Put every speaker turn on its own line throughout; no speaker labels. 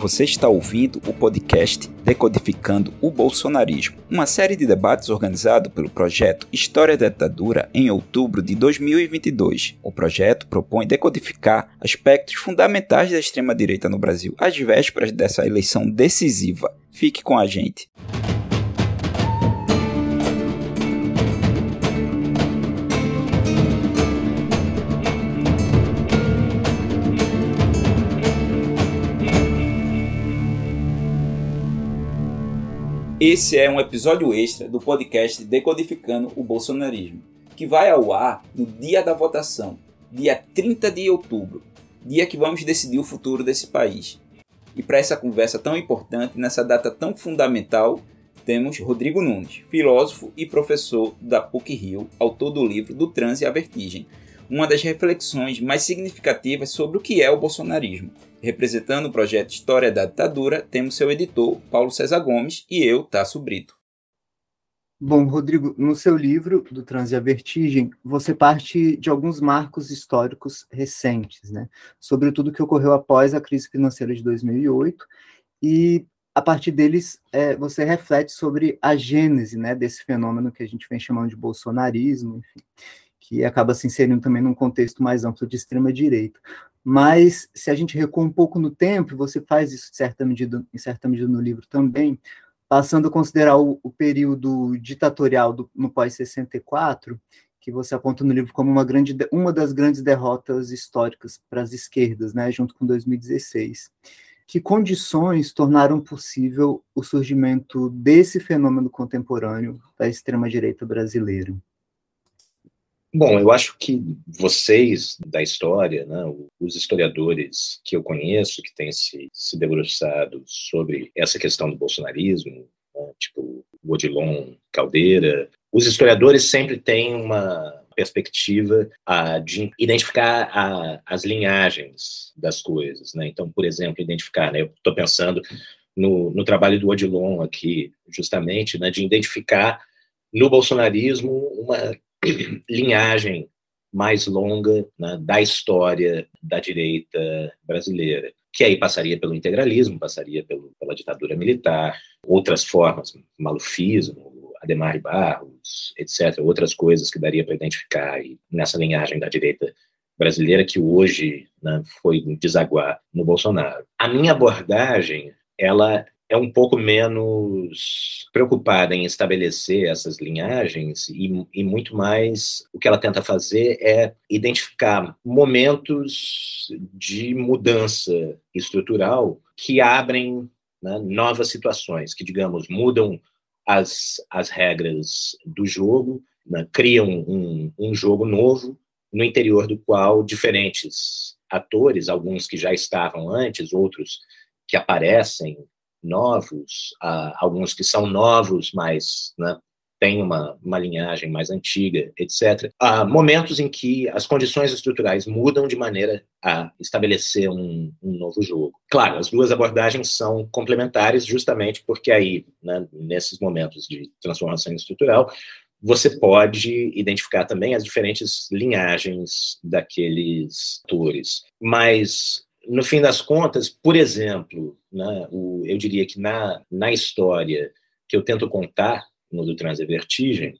Você está ouvindo o podcast Decodificando o Bolsonarismo, uma série de debates organizado pelo projeto História da Ditadura em outubro de 2022. O projeto propõe decodificar aspectos fundamentais da extrema-direita no Brasil às vésperas dessa eleição decisiva. Fique com a gente. Esse é um episódio extra do podcast Decodificando o Bolsonarismo, que vai ao ar no dia da votação, dia 30 de outubro, dia que vamos decidir o futuro desse país. E para essa conversa tão importante, nessa data tão fundamental, temos Rodrigo Nunes, filósofo e professor da PUC Rio, autor do livro Do Transe à Vertigem, uma das reflexões mais significativas sobre o que é o bolsonarismo. Representando o projeto História da Ditadura, temos seu editor, Paulo César Gomes, e eu, Tasso Brito.
Bom, Rodrigo, no seu livro, Do Transe à Vertigem, você parte de alguns marcos históricos recentes, né? Sobretudo o que ocorreu após a crise financeira de 2008, e a partir deles é, você reflete sobre a gênese né, desse fenômeno que a gente vem chamando de bolsonarismo, enfim que acaba se inserindo também num contexto mais amplo de extrema-direita. Mas, se a gente recua um pouco no tempo, você faz isso certa medida, em certa medida no livro também, passando a considerar o, o período ditatorial do, no pós-64, que você aponta no livro como uma, grande, uma das grandes derrotas históricas para as esquerdas, né, junto com 2016. Que condições tornaram possível o surgimento desse fenômeno contemporâneo da extrema-direita brasileira?
Bom, eu acho que vocês da história, né, os historiadores que eu conheço, que têm se, se debruçado sobre essa questão do bolsonarismo, né, tipo Odilon Caldeira, os historiadores sempre têm uma perspectiva uh, de identificar uh, as linhagens das coisas. Né? Então, por exemplo, identificar, né, eu estou pensando no, no, trabalho do Odilon aqui, justamente, né, de identificar no bolsonarismo uma linhagem mais longa né, da história da direita brasileira, que aí passaria pelo integralismo, passaria pelo, pela ditadura militar, outras formas, malufismo, Ademar Barros, etc., outras coisas que daria para identificar nessa linhagem da direita brasileira que hoje né, foi desaguar no Bolsonaro. A minha abordagem, ela é um pouco menos preocupada em estabelecer essas linhagens e, e, muito mais o que ela tenta fazer é identificar momentos de mudança estrutural que abrem né, novas situações, que, digamos, mudam as, as regras do jogo, né, criam um, um jogo novo no interior do qual diferentes atores, alguns que já estavam antes, outros que aparecem novos, alguns que são novos, mas né, têm uma, uma linhagem mais antiga, etc. Há momentos em que as condições estruturais mudam de maneira a estabelecer um, um novo jogo. Claro, as duas abordagens são complementares, justamente porque aí, né, nesses momentos de transformação estrutural, você pode identificar também as diferentes linhagens daqueles atores. Mas no fim das contas, por exemplo, né, o, eu diria que na, na história que eu tento contar no do Trans Vertigem,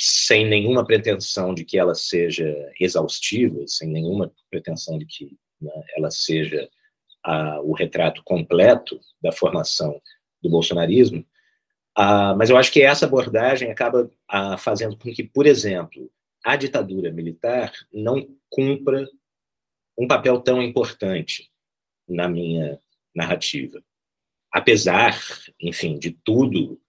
sem nenhuma pretensão de que ela seja exaustiva, sem nenhuma pretensão de que né, ela seja a, o retrato completo da formação do bolsonarismo, a, mas eu acho que essa abordagem acaba a, fazendo com que, por exemplo, a ditadura militar não cumpra um papel tão importante na minha narrativa. Apesar, enfim, de tudo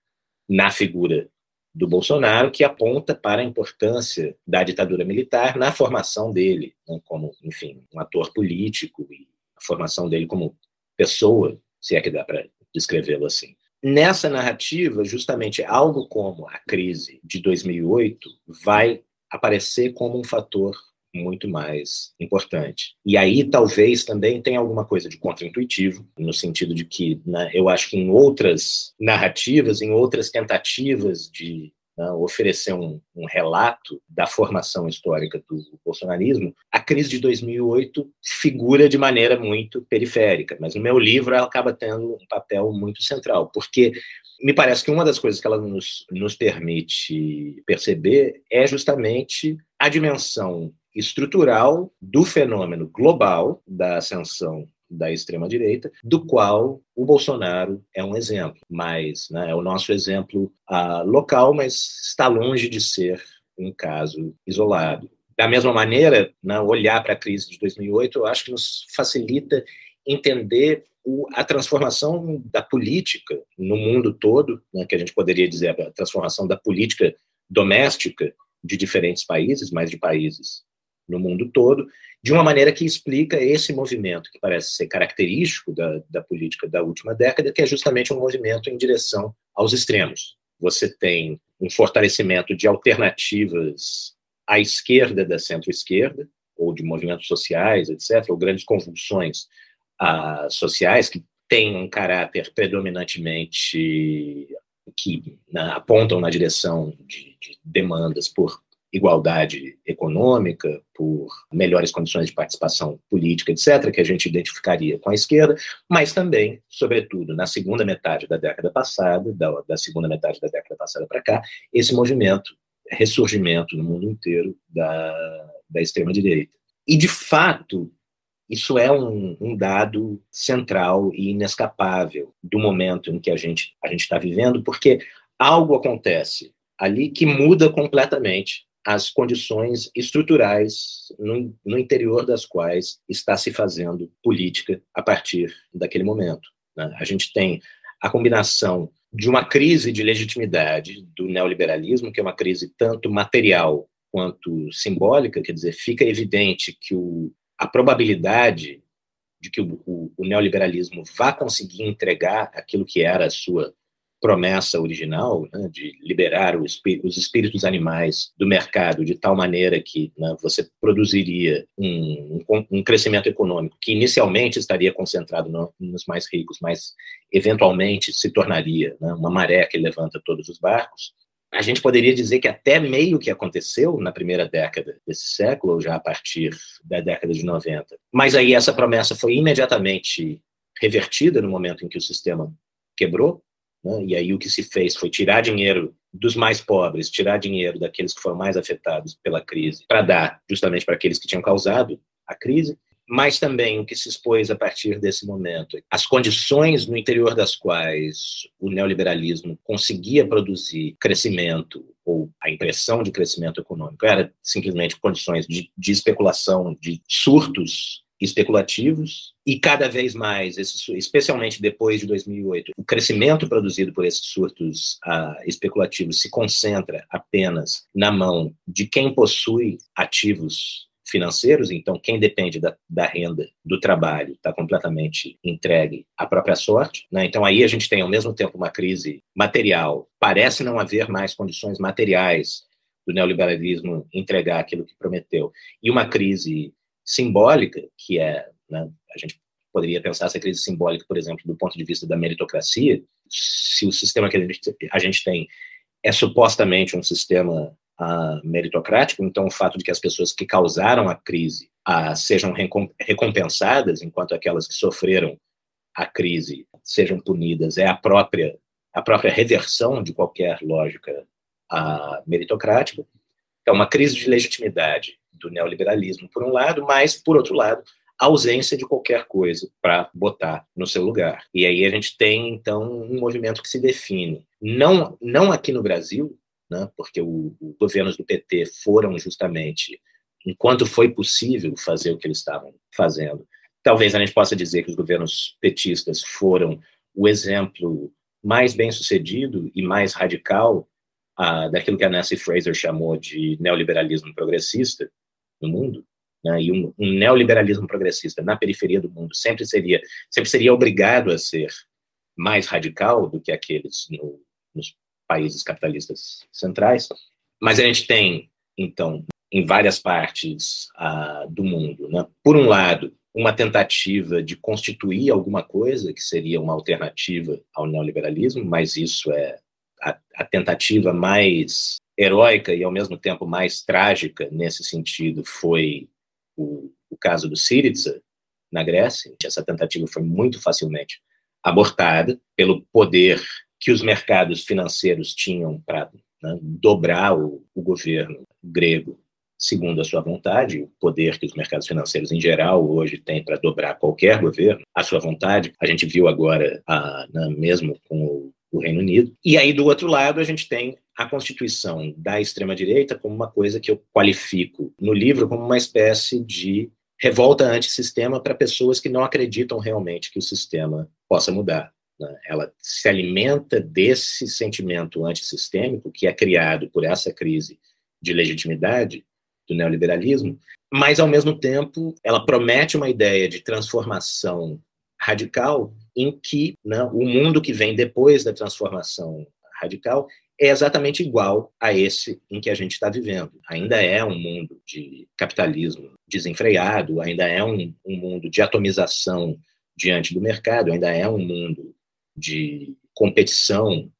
na figura do Bolsonaro, que aponta para a importância da ditadura militar na formação dele, né, como, enfim, um ator político e a formação dele como pessoa, se é que dá para descrevê-lo assim. Nessa narrativa, justamente algo como a crise de 2008 vai aparecer como um fator muito mais importante. E aí talvez também tenha alguma coisa de contraintuitivo, no sentido de que né, eu acho que em outras narrativas, em outras tentativas de né, oferecer um, um, relato da formação histórica do bolsonarismo, a crise de 2008 figura de maneira muito periférica, mas no meu livro ela acaba tendo um papel muito central, porque me parece que uma das coisas que ela nos, nos permite perceber é justamente a dimensão estrutural do fenômeno global da ascensão da extrema-direita, do qual o Bolsonaro é um exemplo. Mas né, é o nosso exemplo uh, local, mas está longe de ser um caso isolado. Da mesma maneira, né, olhar para a crise de 2008, eu acho que nos facilita entender o, a transformação da política no mundo todo, né, que a gente poderia dizer a transformação da política doméstica de diferentes países, mas de países no mundo todo, de uma maneira que explica esse movimento, que parece ser característico da, da política da última década, que é justamente um movimento em direção aos extremos. Você tem um fortalecimento de alternativas à esquerda da centro-esquerda, ou de movimentos sociais, etc., ou grandes convulsões ah, sociais que têm um caráter predominantemente que né, apontam na direção de, de demandas por igualdade econômica, por melhores condições de participação política, etc., que a gente identificaria com a esquerda, mas também, sobretudo, na segunda metade da década passada, da, da segunda metade da década passada para cá, esse movimento, ressurgimento no mundo inteiro da, da extrema-direita. E, de fato, isso é um, um, dado central e inescapável do momento em que a gente a está vivendo, porque algo acontece ali que muda completamente as condições estruturais no, no, interior das quais está se fazendo política a partir daquele momento. Né? A gente tem a combinação de uma crise de legitimidade do neoliberalismo, que é uma crise tanto material quanto simbólica, quer dizer, fica evidente que o, a probabilidade de que o, o, o neoliberalismo vá conseguir entregar aquilo que era a sua promessa original né, de liberar os espíritos animais do mercado de tal maneira que né, você produziria um, um, um, crescimento econômico que inicialmente estaria concentrado no, nos mais ricos, mas eventualmente se tornaria né, uma maré que levanta todos os barcos. A gente poderia dizer que até meio que aconteceu na primeira década desse século, ou já a partir da década de 90. Mas aí essa promessa foi imediatamente revertida no momento em que o sistema quebrou, né? E aí o que se fez foi tirar dinheiro dos mais pobres, tirar dinheiro daqueles que foram mais afetados pela crise, para dar justamente para aqueles que tinham causado a crise, mas também o que se expôs a partir desse momento, as condições no interior das quais o neoliberalismo conseguia produzir crescimento ou a impressão de crescimento econômico era simplesmente condições de, de especulação, de surtos especulativos e cada vez mais, especialmente depois de 2008, o crescimento produzido por esses surtos uh, especulativos se concentra apenas na mão de quem possui ativos financeiros, então quem depende da, da renda do trabalho está completamente entregue à própria sorte. Né? Então aí a gente tem ao mesmo tempo uma crise material, parece não haver mais condições materiais do neoliberalismo entregar aquilo que prometeu, e uma crise simbólica, que é, né, a gente poderia pensar essa crise simbólica, por exemplo, do ponto de vista da meritocracia, se o sistema que a gente, a gente tem é supostamente um sistema uh, meritocrático, então o fato de que as pessoas que causaram a crise uh, sejam recompensadas, enquanto aquelas que sofreram a crise sejam punidas, é a própria a própria reversão de qualquer lógica uh, meritocrática. É uma crise de legitimidade do neoliberalismo, por um lado, mas, por outro lado, a ausência de qualquer coisa para botar no seu lugar. E aí a gente tem, então, um movimento que se define, não, não aqui no Brasil, né, porque os governos do PT foram justamente, enquanto foi possível fazer o que eles estavam fazendo, talvez a gente possa dizer que os governos petistas foram o exemplo mais bem sucedido e mais radical ah, daquilo que a Nancy Fraser chamou de neoliberalismo progressista, no mundo, né, e um, um, neoliberalismo progressista na periferia do mundo sempre seria, sempre seria obrigado a ser mais radical do que aqueles no, nos países capitalistas centrais. Mas a gente tem, então, em várias partes do mundo, né, por um lado, uma tentativa de constituir alguma coisa que seria uma alternativa ao neoliberalismo, mas isso é a, a tentativa mais heróica e ao mesmo tempo mais trágica nesse sentido foi o, o caso do Syriza na Grécia. Essa tentativa foi muito facilmente abortada pelo poder que os mercados financeiros tinham para né, dobrar o, o governo grego segundo a sua vontade, o poder que os mercados financeiros em geral hoje têm para dobrar qualquer governo, à sua vontade. A gente viu agora, a, né, mesmo com o, o Reino Unido. E aí, do outro lado, a gente tem a constituição da extrema-direita como uma coisa que eu qualifico no livro como uma espécie de revolta antissistema para pessoas que não acreditam realmente que o sistema possa mudar. Né? Ela se alimenta desse sentimento antissistêmico que é criado por essa crise de legitimidade do neoliberalismo, mas, ao mesmo tempo, ela promete uma ideia de transformação radical em que né, o mundo que vem depois da transformação radical é exatamente igual a esse em que a gente está vivendo. Ainda é um mundo de capitalismo desenfreado, ainda é um, um mundo de atomização diante do mercado, ainda é um mundo de competição,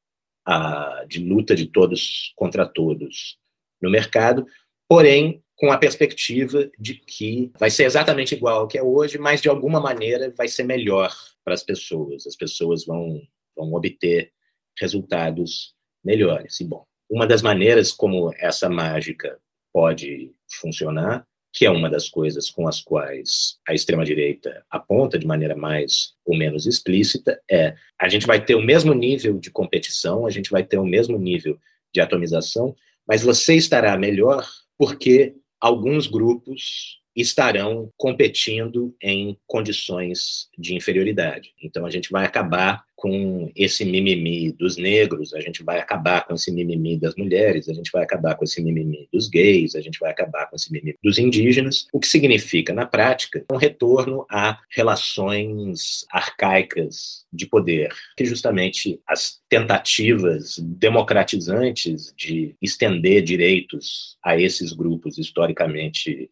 a, de luta de todos contra todos no mercado, porém com a perspectiva de que vai ser exatamente igual ao que é hoje, mas de alguma maneira vai ser melhor para as pessoas. As pessoas vão, vão obter resultados melhores. E, bom, uma das maneiras como essa mágica pode funcionar, que é uma das coisas com as quais a extrema-direita aponta de maneira mais ou menos explícita, é a gente vai ter o mesmo nível de competição, a gente vai ter o mesmo nível de atomização, mas você estará melhor porque alguns grupos estarão competindo em condições de inferioridade. Então a gente vai acabar com esse mimimi dos negros, a gente vai acabar com esse mimimi das mulheres, a gente vai acabar com esse mimimi dos gays, a gente vai acabar com esse mimimi dos indígenas, o que significa, na prática, um retorno a relações arcaicas de poder, que justamente as tentativas democratizantes de estender direitos a esses grupos historicamente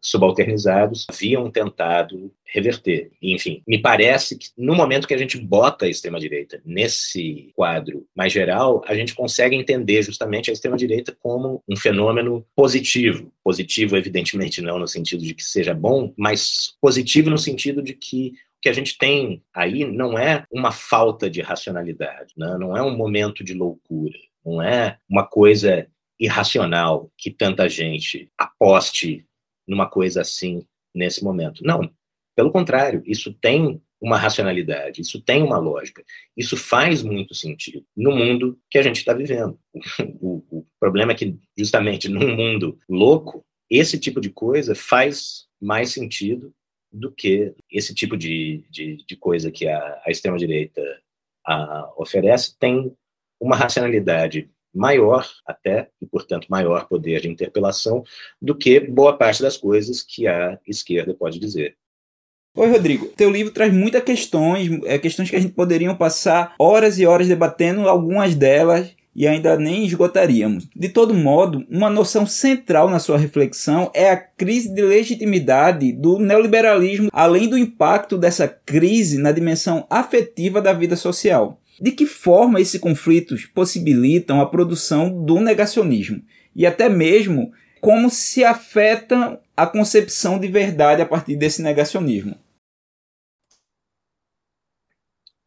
subalternizados haviam tentado reverter. Enfim, me parece que no momento que a gente bota a extrema-direita nesse quadro mais geral, a gente consegue entender justamente a extrema-direita como um fenômeno positivo. Positivo, evidentemente, não no sentido de que seja bom, mas positivo no sentido de que que a gente tem aí não é uma falta de racionalidade, né? não é um momento de loucura, não é uma coisa irracional que tanta gente aposte numa coisa assim nesse momento. Não, pelo contrário, isso tem uma racionalidade, isso tem uma lógica, isso faz muito sentido no mundo que a gente está vivendo. O, o, problema é que, justamente num mundo louco, esse tipo de coisa faz mais sentido do que esse tipo de, de, de coisa que a, a extrema-direita oferece, tem uma racionalidade maior até, e portanto maior poder de interpelação, do que boa parte das coisas que a esquerda pode dizer.
Oi, Rodrigo. Teu livro traz muitas questões, é, questões que a gente poderia passar horas e horas debatendo, algumas delas e ainda nem esgotaríamos. De todo modo, uma noção central na sua reflexão é a crise de legitimidade do neoliberalismo, além do impacto dessa crise na dimensão afetiva da vida social. De que forma esses conflitos possibilitam a produção do negacionismo e até mesmo como se afetam a concepção de verdade a partir desse negacionismo?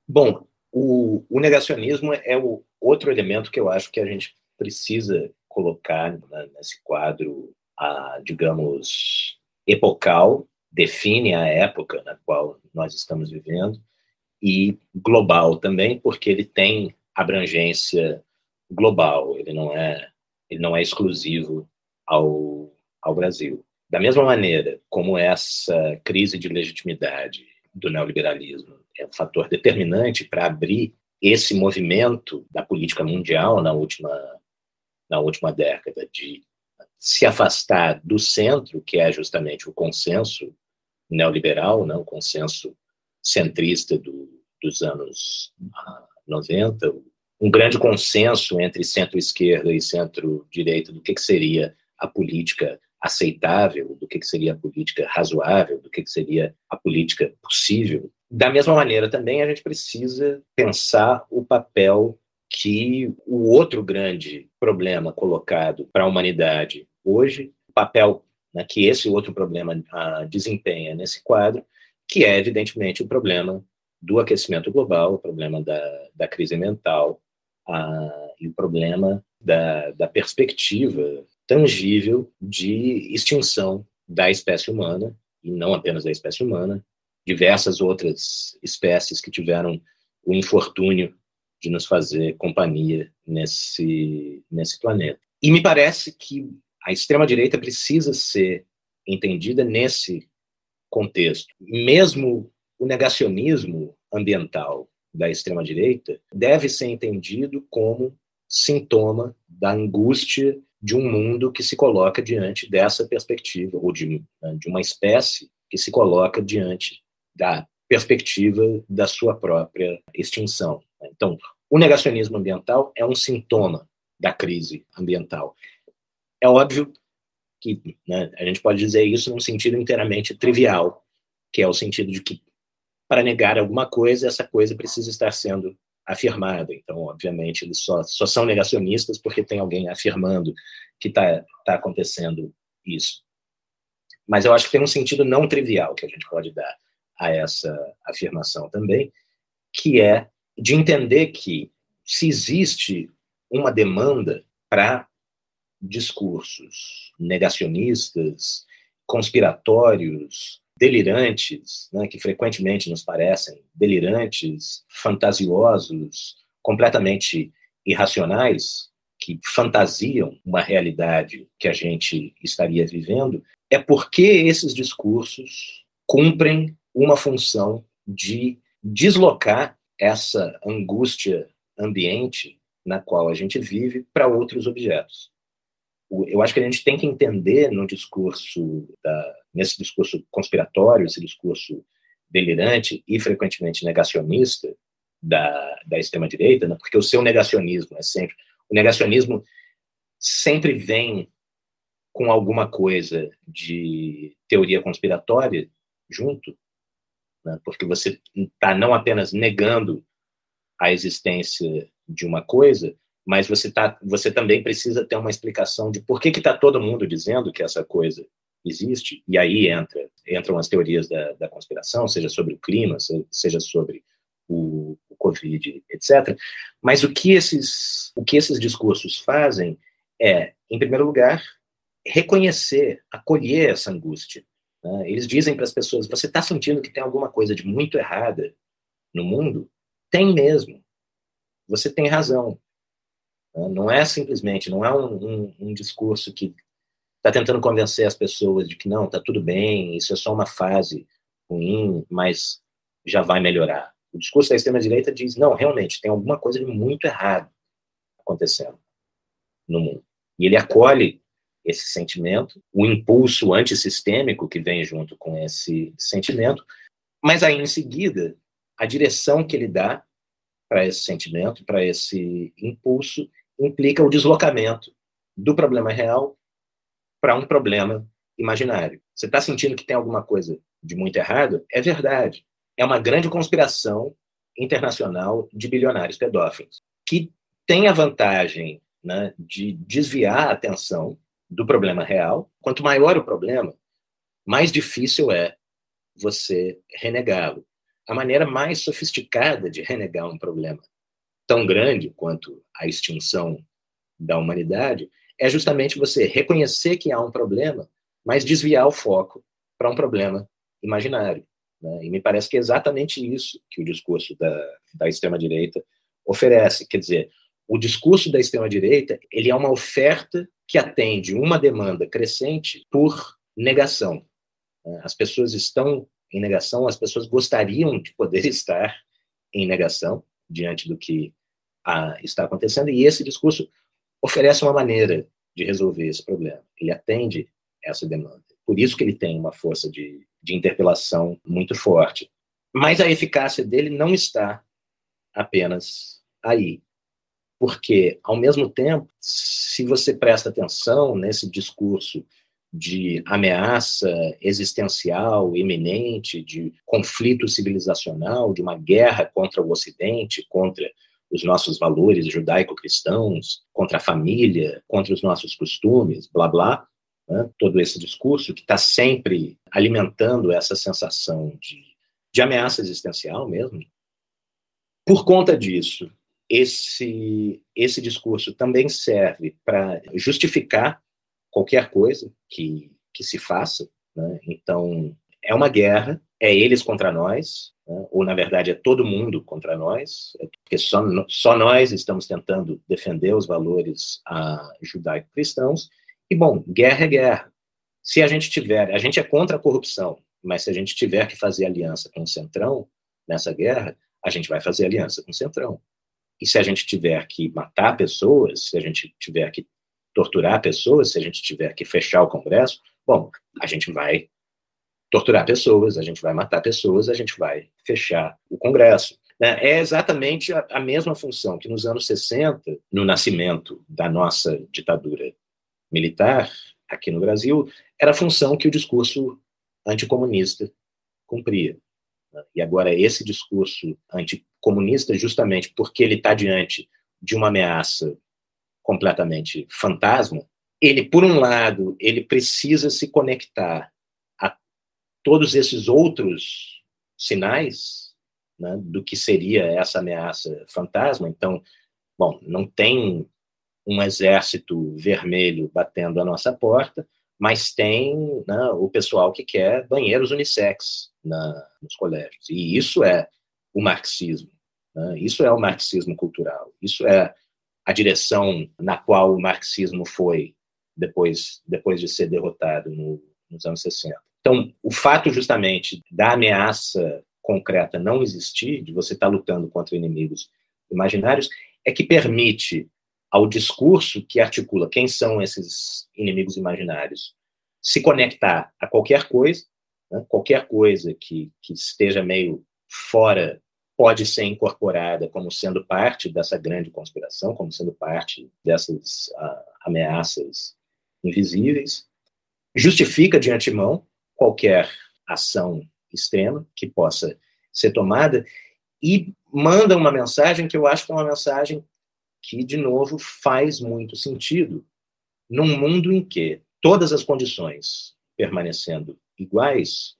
Bom, o, o, negacionismo é o outro elemento que eu acho que a gente precisa colocar nesse quadro, a, digamos, epocal, define a época na qual nós estamos vivendo, e global também, porque ele tem abrangência global, ele não é, ele não é exclusivo ao, ao Brasil. Da mesma maneira como essa crise de legitimidade do neoliberalismo. É um fator determinante para abrir esse movimento da política mundial na última, na última década, de se afastar do centro, que é justamente o consenso neoliberal, né, o consenso centrista do, dos anos 90, um grande consenso entre centro-esquerda e centro-direita do que, que seria a política aceitável, do que, que seria a política razoável, do que, que seria a política possível. Da mesma maneira, também a gente precisa pensar o papel que o outro grande problema colocado para a humanidade hoje, o papel né, que esse outro problema ah, desempenha nesse quadro, que é, evidentemente, o problema do aquecimento global, o problema da, da crise mental ah, e o problema da, da perspectiva tangível de extinção da espécie humana, e não apenas da espécie humana, diversas outras espécies que tiveram o infortúnio de nos fazer companhia nesse, nesse planeta. E me parece que a extrema-direita precisa ser entendida nesse contexto. Mesmo o negacionismo ambiental da extrema-direita deve ser entendido como sintoma da angústia de um mundo que se coloca diante dessa perspectiva, ou de, né, de uma espécie que se coloca diante da perspectiva da sua própria extinção. Então, o negacionismo ambiental é um sintoma da crise ambiental. É óbvio que né, a gente pode dizer isso num sentido inteiramente trivial, que é o sentido de que para negar alguma coisa, essa coisa precisa estar sendo afirmada. Então, obviamente, eles só, só são negacionistas porque tem alguém afirmando que está tá acontecendo isso. Mas eu acho que tem um sentido não trivial que a gente pode dar a essa afirmação também, que é de entender que se existe uma demanda para discursos negacionistas, conspiratórios, delirantes, né, que frequentemente nos parecem delirantes, fantasiosos, completamente irracionais, que fantasiam uma realidade que a gente estaria vivendo, é porque esses discursos cumprem uma função de deslocar essa angústia ambiente na qual a gente vive para outros objetos. Eu acho que a gente tem que entender no discurso, da, nesse discurso conspiratório, esse discurso delirante e frequentemente negacionista da, da extrema-direita, né? porque o seu negacionismo é sempre. O negacionismo sempre vem com alguma coisa de teoria conspiratória junto, né? porque você está não apenas negando a existência de uma coisa, mas você, tá, você também precisa ter uma explicação de por que está todo mundo dizendo que essa coisa existe, e aí entra, entram as teorias da, da conspiração, seja sobre o clima, seja sobre o, o Covid, etc. Mas o que, esses, o que esses discursos fazem é, em primeiro lugar, reconhecer, acolher essa angústia. Né? Eles dizem para as pessoas: você está sentindo que tem alguma coisa de muito errada no mundo? Tem mesmo. Você tem razão. Não é simplesmente, não é um, um, um discurso que está tentando convencer as pessoas de que não, está tudo bem, isso é só uma fase ruim, mas já vai melhorar. O discurso da extrema-direita diz: não, realmente, tem alguma coisa de muito errado acontecendo no mundo. E ele acolhe esse sentimento, o impulso antissistêmico que vem junto com esse sentimento, mas aí em seguida, a direção que ele dá para esse sentimento, para esse impulso, implica o deslocamento do problema real para um problema imaginário. Você está sentindo que tem alguma coisa de muito errado? É verdade. É uma grande conspiração internacional de bilionários pedófilos, que tem a vantagem né, de desviar a atenção do problema real. Quanto maior o problema, mais difícil é você renegá-lo. A maneira mais sofisticada de renegar um problema tão grande quanto a extinção da humanidade é justamente você reconhecer que há um problema, mas desviar o foco para um problema imaginário. Né? E me parece que é exatamente isso que o discurso da, da extrema-direita oferece. Quer dizer, o discurso da extrema-direita ele é uma oferta que atende uma demanda crescente por negação. Né? As pessoas estão em negação, as pessoas gostariam de poder estar em negação diante do que ah, está acontecendo, e esse discurso oferece uma maneira de resolver esse problema. Ele atende essa demanda. Por isso que ele tem uma força de, de interpelação muito forte. Mas a eficácia dele não está apenas aí. Porque, ao mesmo tempo, se você presta atenção nesse discurso de ameaça existencial iminente, de conflito civilizacional, de uma guerra contra o Ocidente, contra os nossos valores judaico-cristãos, contra a família, contra os nossos costumes, blá blá. Né? Todo esse discurso que está sempre alimentando essa sensação de, de ameaça existencial mesmo. Por conta disso, esse, esse discurso também serve para justificar qualquer coisa que, que se faça. Né? Então, é uma guerra, é eles contra nós, né? ou na verdade é todo mundo contra nós, é porque só, só nós estamos tentando defender os valores ah, judaico-cristãos. E, bom, guerra é guerra. Se a gente tiver, a gente é contra a corrupção, mas se a gente tiver que fazer aliança com o Centrão nessa guerra, a gente vai fazer aliança com o Centrão. E se a gente tiver que matar pessoas, se a gente tiver que torturar pessoas, se a gente tiver que fechar o Congresso, bom, a gente vai torturar pessoas, a gente vai matar pessoas, a gente vai fechar o Congresso. Né? É exatamente a, mesma função que nos anos 60, no nascimento da nossa ditadura militar aqui no Brasil, era a função que o discurso anticomunista cumpria. E agora, esse discurso anticomunista, justamente porque ele está diante de uma ameaça completamente fantasma, ele, por um lado, ele precisa se conectar todos esses outros sinais né, do que seria essa ameaça fantasma. Então, bom, não tem um exército vermelho batendo a nossa porta, mas tem né, o pessoal que quer banheiros unissex na, nos colégios. E isso é o marxismo. Né? Isso é o marxismo cultural. Isso é a direção na qual o marxismo foi depois, depois de ser derrotado no, nos anos 60. Então, o fato justamente da ameaça concreta não existir, de você estar lutando contra inimigos imaginários, é que permite ao discurso que articula quem são esses inimigos imaginários se conectar a qualquer coisa, né? qualquer coisa que, que esteja meio fora pode ser incorporada como sendo parte dessa grande conspiração, como sendo parte dessas uh, ameaças invisíveis, justifica de antemão qualquer ação extrema que possa ser tomada e manda uma mensagem que eu acho que é uma mensagem que, de novo, faz muito sentido num mundo em que todas as condições permanecendo iguais,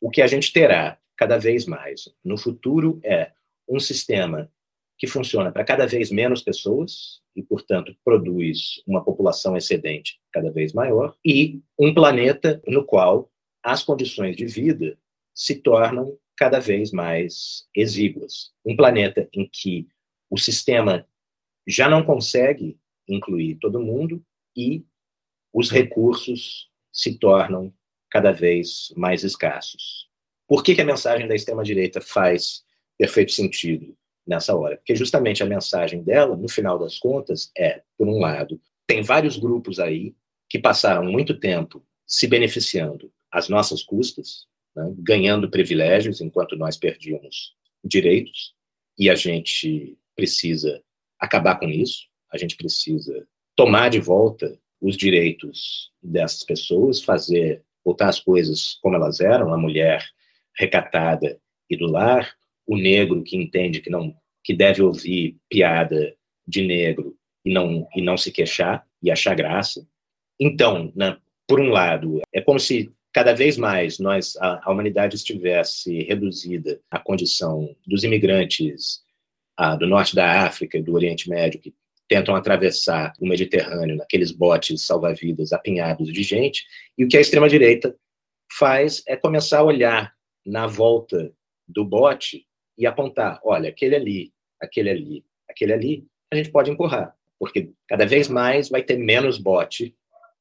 o que a gente terá cada vez mais no futuro é um sistema que funciona para cada vez menos pessoas e, portanto, produz uma população excedente cada vez maior, e um planeta no qual as condições de vida se tornam cada vez mais exíguas. Um planeta em que o sistema já não consegue incluir todo mundo e os recursos se tornam cada vez mais escassos. Por que, que a mensagem da extrema-direita faz perfeito sentido? nessa hora. Porque justamente a mensagem dela, no final das contas, é, por um lado, tem vários grupos aí que passaram muito tempo se beneficiando às nossas custas, né, ganhando privilégios enquanto nós perdíamos direitos, e a gente precisa acabar com isso, a gente precisa tomar de volta os direitos dessas pessoas, fazer voltar as coisas como elas eram, a mulher recatada e do lar, o negro que entende que não que deve ouvir piada de negro e não e não se queixar e achar graça. Então, né, por um lado, é como se cada vez mais nós a, a humanidade estivesse reduzida à condição dos imigrantes ah, do norte da África e do Oriente Médio que tentam atravessar o Mediterrâneo naqueles botes salva-vidas apinhados de gente, e o que a extrema direita faz é começar a olhar na volta do bote e apontar, olha, aquele ali, aquele ali, aquele ali, a gente pode empurrar, porque cada vez mais vai ter menos bote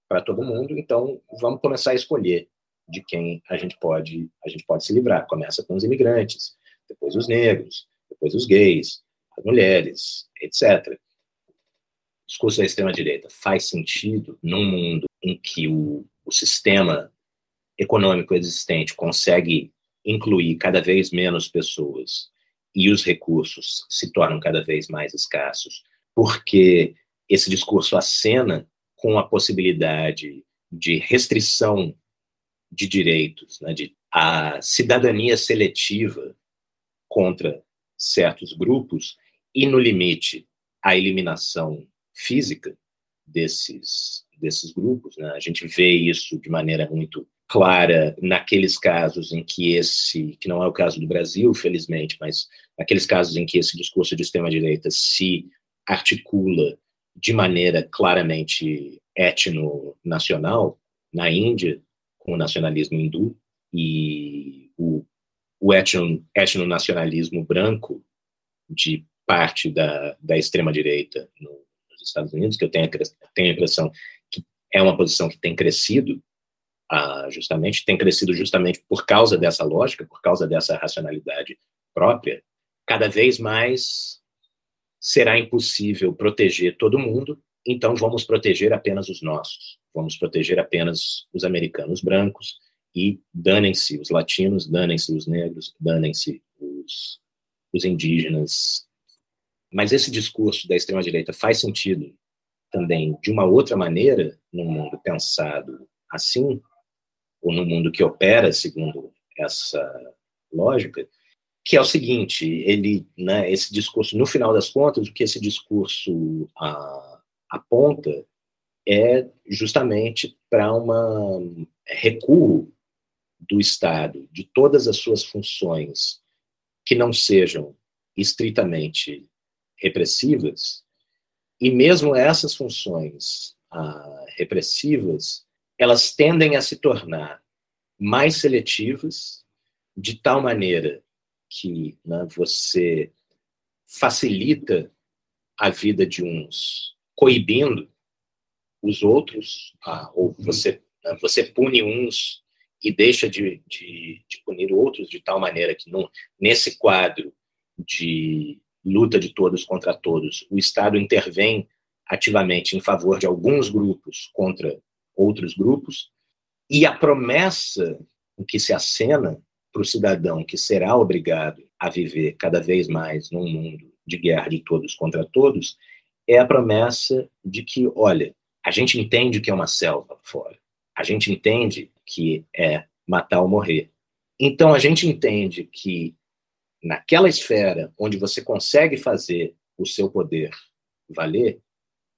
para todo mundo, então vamos começar a escolher de quem a gente pode a gente pode se livrar. Começa com os imigrantes, depois os negros, depois os gays, as mulheres, etc. O discurso da extrema-direita faz sentido num mundo em que o, o sistema econômico existente consegue incluir cada vez menos pessoas e os recursos se tornam cada vez mais escassos, porque esse discurso acena com a possibilidade de restrição de direitos, né, de a cidadania seletiva contra certos grupos, e, no limite, a eliminação física desses, desses grupos. Né? A gente vê isso de maneira muito clara naqueles casos em que esse, que não é o caso do Brasil, felizmente, mas naqueles casos em que esse discurso de extrema-direita se articula de maneira claramente etno-nacional, na Índia, com o nacionalismo hindu, e o, o etno-nacionalismo branco de parte da, da extrema-direita no, nos Estados Unidos, que eu tenho, tenho a impressão que é uma posição que tem crescido ah, justamente, tem crescido justamente por causa dessa lógica, por causa dessa racionalidade própria, cada vez mais será impossível proteger todo mundo, então vamos proteger apenas os nossos, vamos proteger apenas os americanos brancos e danem-se os latinos, danem-se os negros, danem-se os, os indígenas. Mas esse discurso da extrema-direita faz sentido também de uma outra maneira, num mundo pensado assim, ou no mundo que opera segundo essa lógica, que é o seguinte, ele, né, esse discurso, no final das contas, o que esse discurso a, aponta é justamente para um recuo do Estado, de todas as suas funções que não sejam estritamente repressivas, e mesmo essas funções ah, repressivas elas tendem a se tornar mais seletivas, de tal maneira que né, você facilita a vida de uns, coibindo os outros, ah, ou você, né, você pune uns e deixa de, de, de, punir outros de tal maneira que não, nesse quadro de luta de todos contra todos, o Estado intervém ativamente em favor de alguns grupos contra outros grupos, e a promessa que se acena para o cidadão que será obrigado a viver cada vez mais num mundo de guerra de todos contra todos é a promessa de que, olha, a gente entende que é uma selva fora, a gente entende que é matar ou morrer. Então a gente entende que naquela esfera onde você consegue fazer o seu poder valer,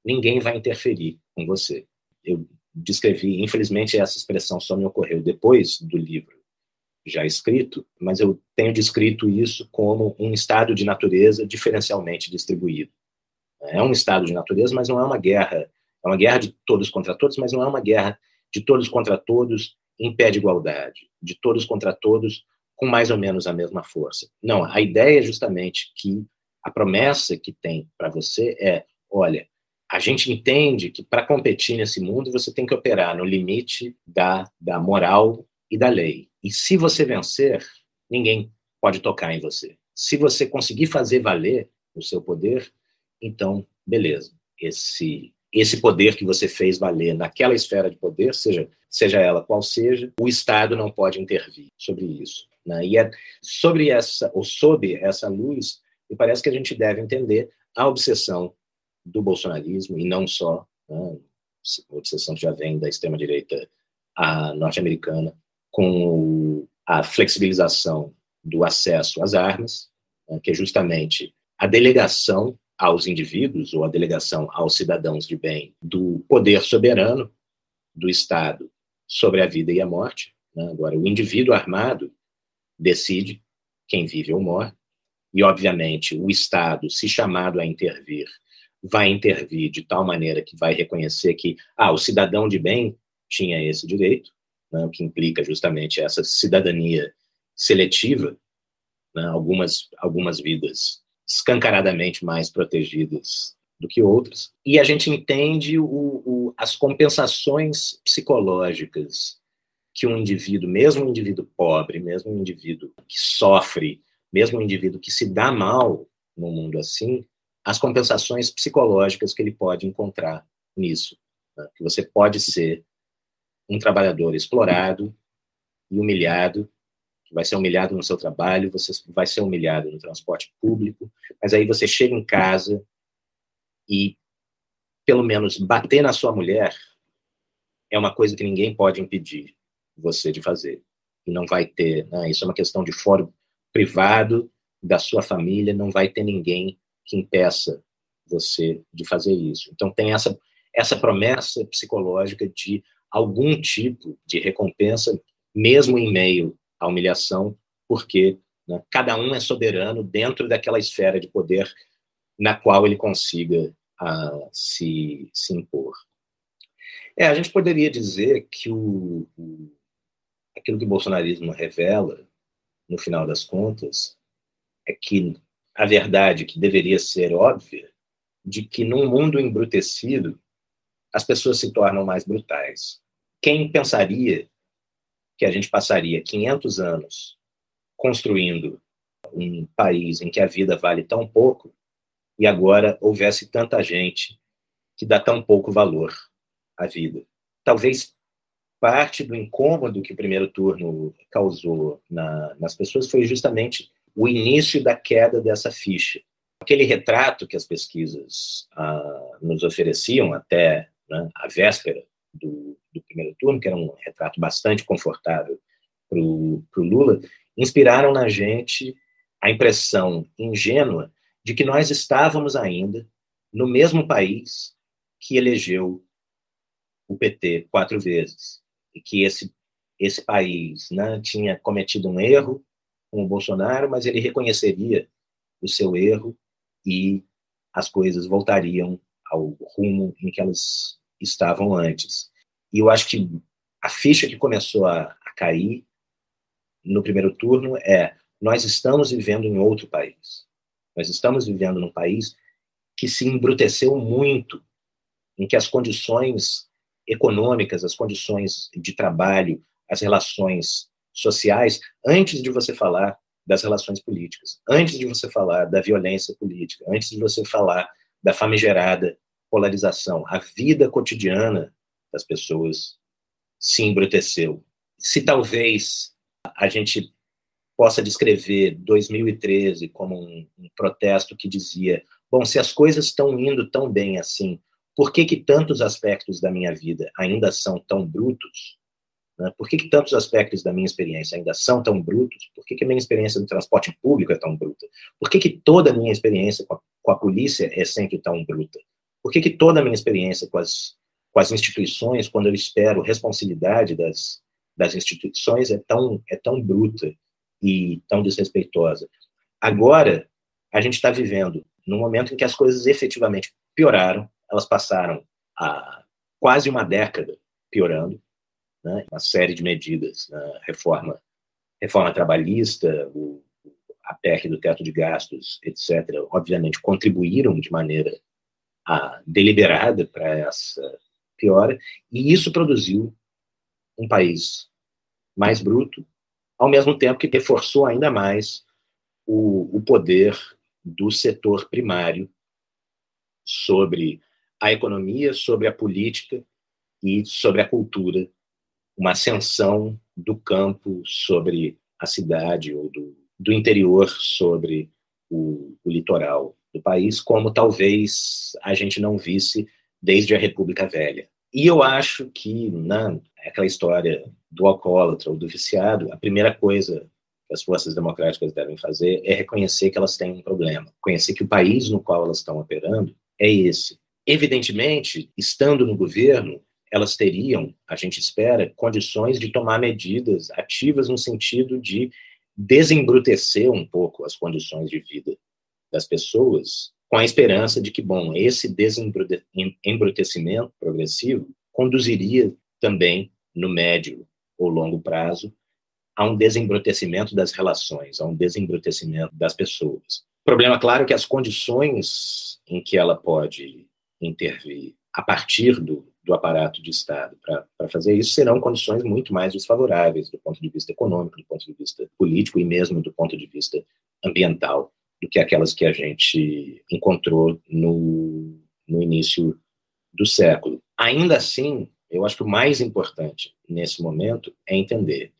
ninguém vai interferir com você. Eu descrevi, infelizmente essa expressão só me ocorreu depois do livro já escrito, mas eu tenho descrito isso como um estado de natureza diferencialmente distribuído. É um estado de natureza, mas não é uma guerra, é uma guerra de todos contra todos, mas não é uma guerra de todos contra todos em pé de igualdade, de todos contra todos com mais ou menos a mesma força. Não, a ideia é justamente que a promessa que tem para você é, olha, a gente entende que para competir nesse mundo você tem que operar no limite da, da moral e da lei. E se você vencer, ninguém pode tocar em você. Se você conseguir fazer valer o seu poder, então, beleza. Esse esse poder que você fez valer naquela esfera de poder, seja, seja ela qual seja, o Estado não pode intervir sobre isso. Né? E é sobre essa, ou sob essa luz, me parece que a gente deve entender a obsessão do bolsonarismo, e não só, né, a obsessão que já vem da extrema-direita norte-americana, com a flexibilização do acesso às armas, né, que é justamente a delegação aos indivíduos, ou a delegação aos cidadãos de bem, do poder soberano do Estado sobre a vida e a morte. Né? Agora, o indivíduo armado decide quem vive ou morre, e, obviamente, o Estado, se chamado a intervir, vai intervir de tal maneira que vai reconhecer que ah, o cidadão de bem tinha esse direito, né, o que implica justamente essa cidadania seletiva, né, algumas, algumas vidas escancaradamente mais protegidas do que outras, e a gente entende o, o, as compensações psicológicas que um indivíduo, mesmo um indivíduo pobre, mesmo um indivíduo que sofre, mesmo um indivíduo que se dá mal no mundo assim, as compensações psicológicas que ele pode encontrar nisso. Né? Que você pode ser um trabalhador explorado e humilhado, vai ser humilhado no seu trabalho, você vai ser humilhado no transporte público, mas aí você chega em casa e, pelo menos, bater na sua mulher é uma coisa que ninguém pode impedir você de fazer. E não vai ter, né? isso é uma questão de fórum privado da sua família, não vai ter ninguém que impeça você de fazer isso. Então tem essa essa promessa psicológica de algum tipo de recompensa, mesmo em meio à humilhação, porque né, cada um é soberano dentro daquela esfera de poder na qual ele consiga uh, se, se impor. É, a gente poderia dizer que o, o, aquilo que o bolsonarismo revela, no final das contas, é que a verdade que deveria ser óbvia, de que num mundo embrutecido, as pessoas se tornam mais brutais. Quem pensaria que a gente passaria 500 anos construindo um país em que a vida vale tão pouco e agora houvesse tanta gente que dá tão pouco valor à vida? Talvez parte do incômodo que o primeiro turno causou na, nas pessoas foi justamente o início da queda dessa ficha. Aquele retrato que as pesquisas ah, nos ofereciam até né, a véspera do, do, primeiro turno, que era um retrato bastante confortável para o Lula, inspiraram na gente a impressão ingênua de que nós estávamos ainda no mesmo país que elegeu o PT quatro vezes e que esse esse país né, tinha cometido um erro com o Bolsonaro, mas ele reconheceria o seu erro e as coisas voltariam ao rumo em que elas estavam antes. E eu acho que a ficha que começou a, a cair no primeiro turno é: nós estamos vivendo em outro país. Nós estamos vivendo num país que se embruteceu muito, em que as condições econômicas, as condições de trabalho, as relações sociais, antes de você falar das relações políticas, antes de você falar da violência política, antes de você falar da famigerada polarização, a vida cotidiana das pessoas se embruteceu. Se talvez a gente possa descrever 2013 como um, um, protesto que dizia: bom, se as coisas estão indo tão bem assim, por que, que tantos aspectos da minha vida ainda são tão brutos? Né? Por que, que tantos aspectos da minha experiência ainda são tão brutos? Por que, que a minha experiência no transporte público é tão bruta? Por que, que toda a minha experiência com a, com a polícia é sempre tão bruta? Por que, que toda a minha experiência com as, com as instituições, quando eu espero responsabilidade das, das instituições, é tão, é tão bruta e tão desrespeitosa? Agora, a gente está vivendo num momento em que as coisas efetivamente pioraram, elas passaram há quase uma década piorando, né? uma série de medidas, né? reforma, reforma trabalhista, o, a PEC do teto de gastos, etc., obviamente contribuíram de maneira a, deliberada para essa piora, e isso produziu um país mais bruto, ao mesmo tempo que reforçou ainda mais o, o poder do setor primário sobre a economia, sobre a política e sobre a cultura, uma ascensão do campo sobre a cidade ou do, do interior sobre o, o litoral do país, como talvez a gente não visse desde a República Velha. E eu acho que, na né, aquela história do alcoólatra ou do viciado, a primeira coisa que as forças democráticas devem fazer é reconhecer que elas têm um problema, conhecer que o país no qual elas estão operando é esse. Evidentemente, estando no governo, elas teriam, a gente espera, condições de tomar medidas ativas no sentido de desembrutecer um pouco as condições de vida das pessoas, com a esperança de que, bom, esse desembrutecimento progressivo conduziria também, no médio ou longo prazo, a um desembrutecimento das relações, a um desembrutecimento das pessoas. O problema, claro, é que as condições em que ela pode intervir a partir do, do aparato de Estado para fazer isso serão condições muito mais desfavoráveis do ponto de vista econômico, do ponto de vista político e mesmo do ponto de vista ambiental do que aquelas que a gente encontrou no, no início do século. Ainda assim, eu acho que o mais importante nesse momento é entender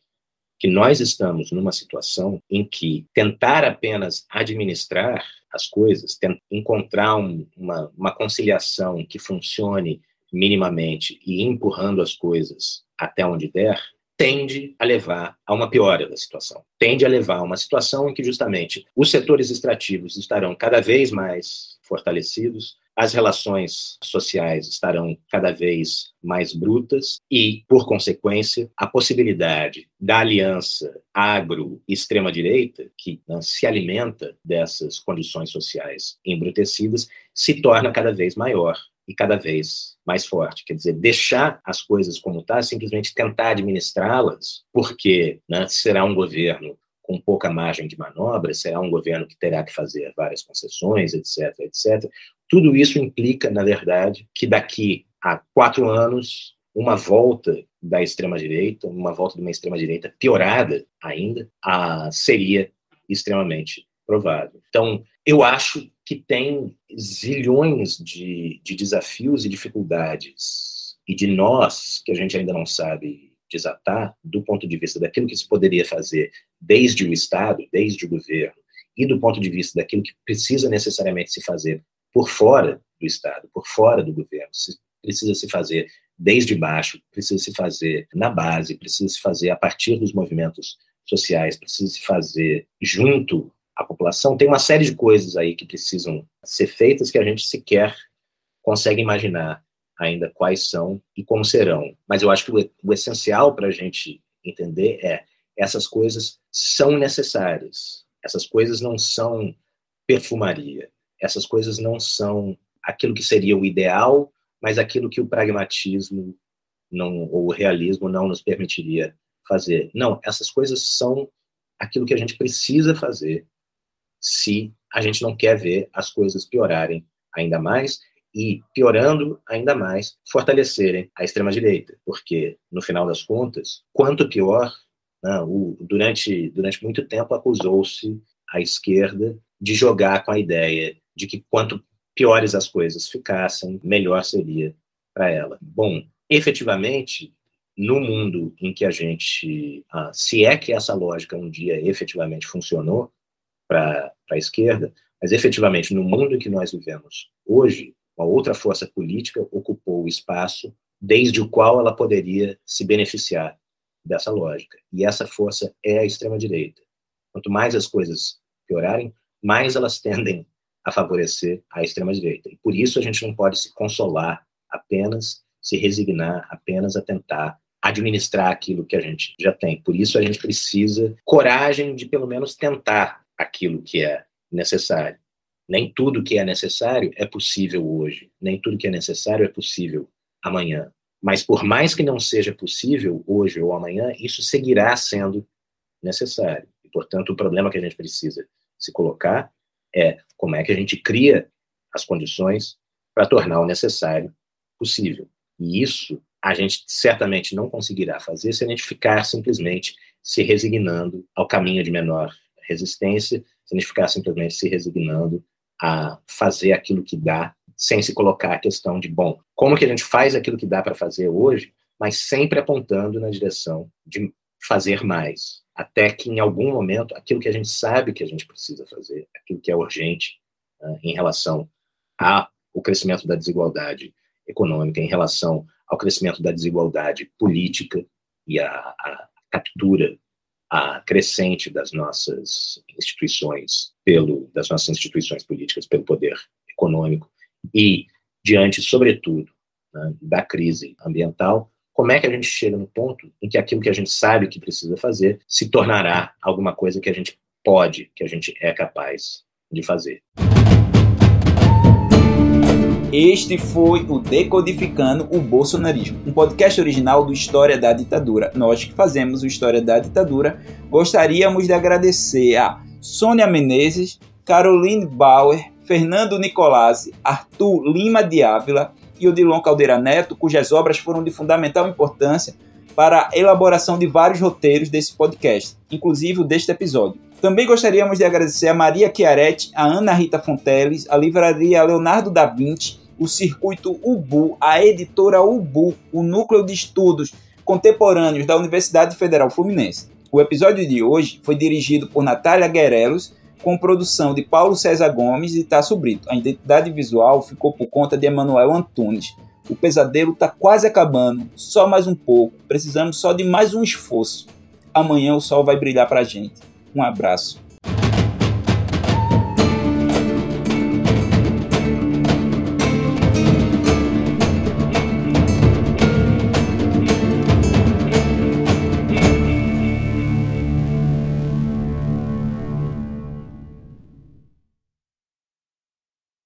que nós estamos numa situação em que tentar apenas administrar as coisas, encontrar um, uma, uma conciliação que funcione minimamente e empurrando as coisas até onde der, tende a levar a uma piora da situação. Tende a levar a uma situação em que justamente os setores extrativos estarão cada vez mais fortalecidos, as relações sociais estarão cada vez mais brutas e, por consequência, a possibilidade da aliança agro-extrema-direita, que né, se alimenta dessas condições sociais embrutecidas, se torna cada vez maior e cada vez mais forte. Quer dizer, deixar as coisas como está, simplesmente tentar administrá-las, porque né, será um governo com pouca margem de manobra, será um governo que terá que fazer várias concessões, etc., etc. Tudo isso implica, na verdade, que daqui a quatro anos, uma volta da extrema-direita, uma volta de uma extrema-direita piorada ainda, a, seria extremamente provável. Então, eu acho que tem zilhões de, de desafios e dificuldades, e de nós, que a gente ainda não sabe desatar do ponto de vista daquilo que se poderia fazer desde o Estado, desde o governo, e do ponto de vista daquilo que precisa necessariamente se fazer por fora do Estado, por fora do governo, se precisa se fazer desde baixo, precisa se fazer na base, precisa se fazer a partir dos movimentos sociais, precisa se fazer junto à população. Tem uma série de coisas aí que precisam ser feitas que a gente sequer consegue imaginar ainda quais são e como serão. Mas eu acho que o, o essencial para a gente entender é essas coisas são necessárias. Essas coisas não são perfumaria. Essas coisas não são aquilo que seria o ideal, mas aquilo que o pragmatismo não, ou o realismo não nos permitiria fazer. Não, essas coisas são aquilo que a gente precisa fazer se a gente não quer ver as coisas piorarem ainda mais e, piorando ainda mais, fortalecerem a extrema-direita, porque, no final das contas, quanto pior, né, o, durante, durante muito tempo acusou-se a esquerda de jogar com a ideia de que quanto piores as coisas ficassem, melhor seria para ela. Bom, efetivamente, no mundo em que a gente, ah, se é que essa lógica um dia efetivamente funcionou para a esquerda, mas efetivamente no mundo em que nós vivemos hoje, uma outra força política ocupou o espaço desde o qual ela poderia se beneficiar dessa lógica. E essa força é a extrema-direita. Quanto mais as coisas piorarem, mais elas tendem a favorecer a extrema-direita. E por isso a gente não pode se consolar apenas, se resignar apenas a tentar administrar aquilo que a gente já tem. Por isso a gente precisa coragem de pelo menos tentar aquilo que é necessário. Nem tudo que é necessário é possível hoje, nem tudo que é necessário é possível amanhã. Mas por mais que não seja possível hoje ou amanhã, isso seguirá sendo necessário. E, portanto, o problema que a gente precisa se colocar é como é que a gente cria as condições para tornar o necessário possível. E isso a gente certamente não conseguirá fazer se a gente ficar simplesmente se resignando ao caminho de menor resistência, se a gente ficar simplesmente se resignando a fazer aquilo que dá, sem se colocar a questão de, bom, como que a gente faz aquilo que dá para fazer hoje, mas sempre apontando na direção de fazer mais, até que em algum momento aquilo que a gente sabe que a gente precisa fazer, aquilo que é urgente uh, em relação ao crescimento da desigualdade econômica, em relação ao crescimento da desigualdade política e a, a captura a crescente das nossas instituições pelo das nossas instituições políticas pelo poder econômico e diante sobretudo né, da crise ambiental como é que a gente chega no ponto em que aquilo que a gente sabe que precisa fazer se tornará alguma coisa que a gente pode que a gente é capaz de fazer
este foi o Decodificando o Bolsonarismo, um podcast original do História da Ditadura. Nós que fazemos o História da Ditadura gostaríamos de agradecer a Sônia Menezes, Caroline Bauer, Fernando Nicolazzi, Arthur Lima de Ávila e Odilon Caldeira Neto, cujas obras foram de fundamental importância para a elaboração de vários roteiros desse podcast, inclusive o deste episódio. Também gostaríamos de agradecer a Maria Chiaretti, a Ana Rita Fonteles, a livraria Leonardo da Vinci o Circuito UBU, a editora UBU, o Núcleo de Estudos Contemporâneos da Universidade Federal Fluminense. O episódio de hoje foi dirigido por Natália Guerelos, com produção de Paulo César Gomes e Tasso Brito. A identidade visual ficou por conta de Emanuel Antunes. O pesadelo tá quase acabando, só mais um pouco. Precisamos só de mais um esforço. Amanhã o sol vai brilhar pra gente. Um abraço.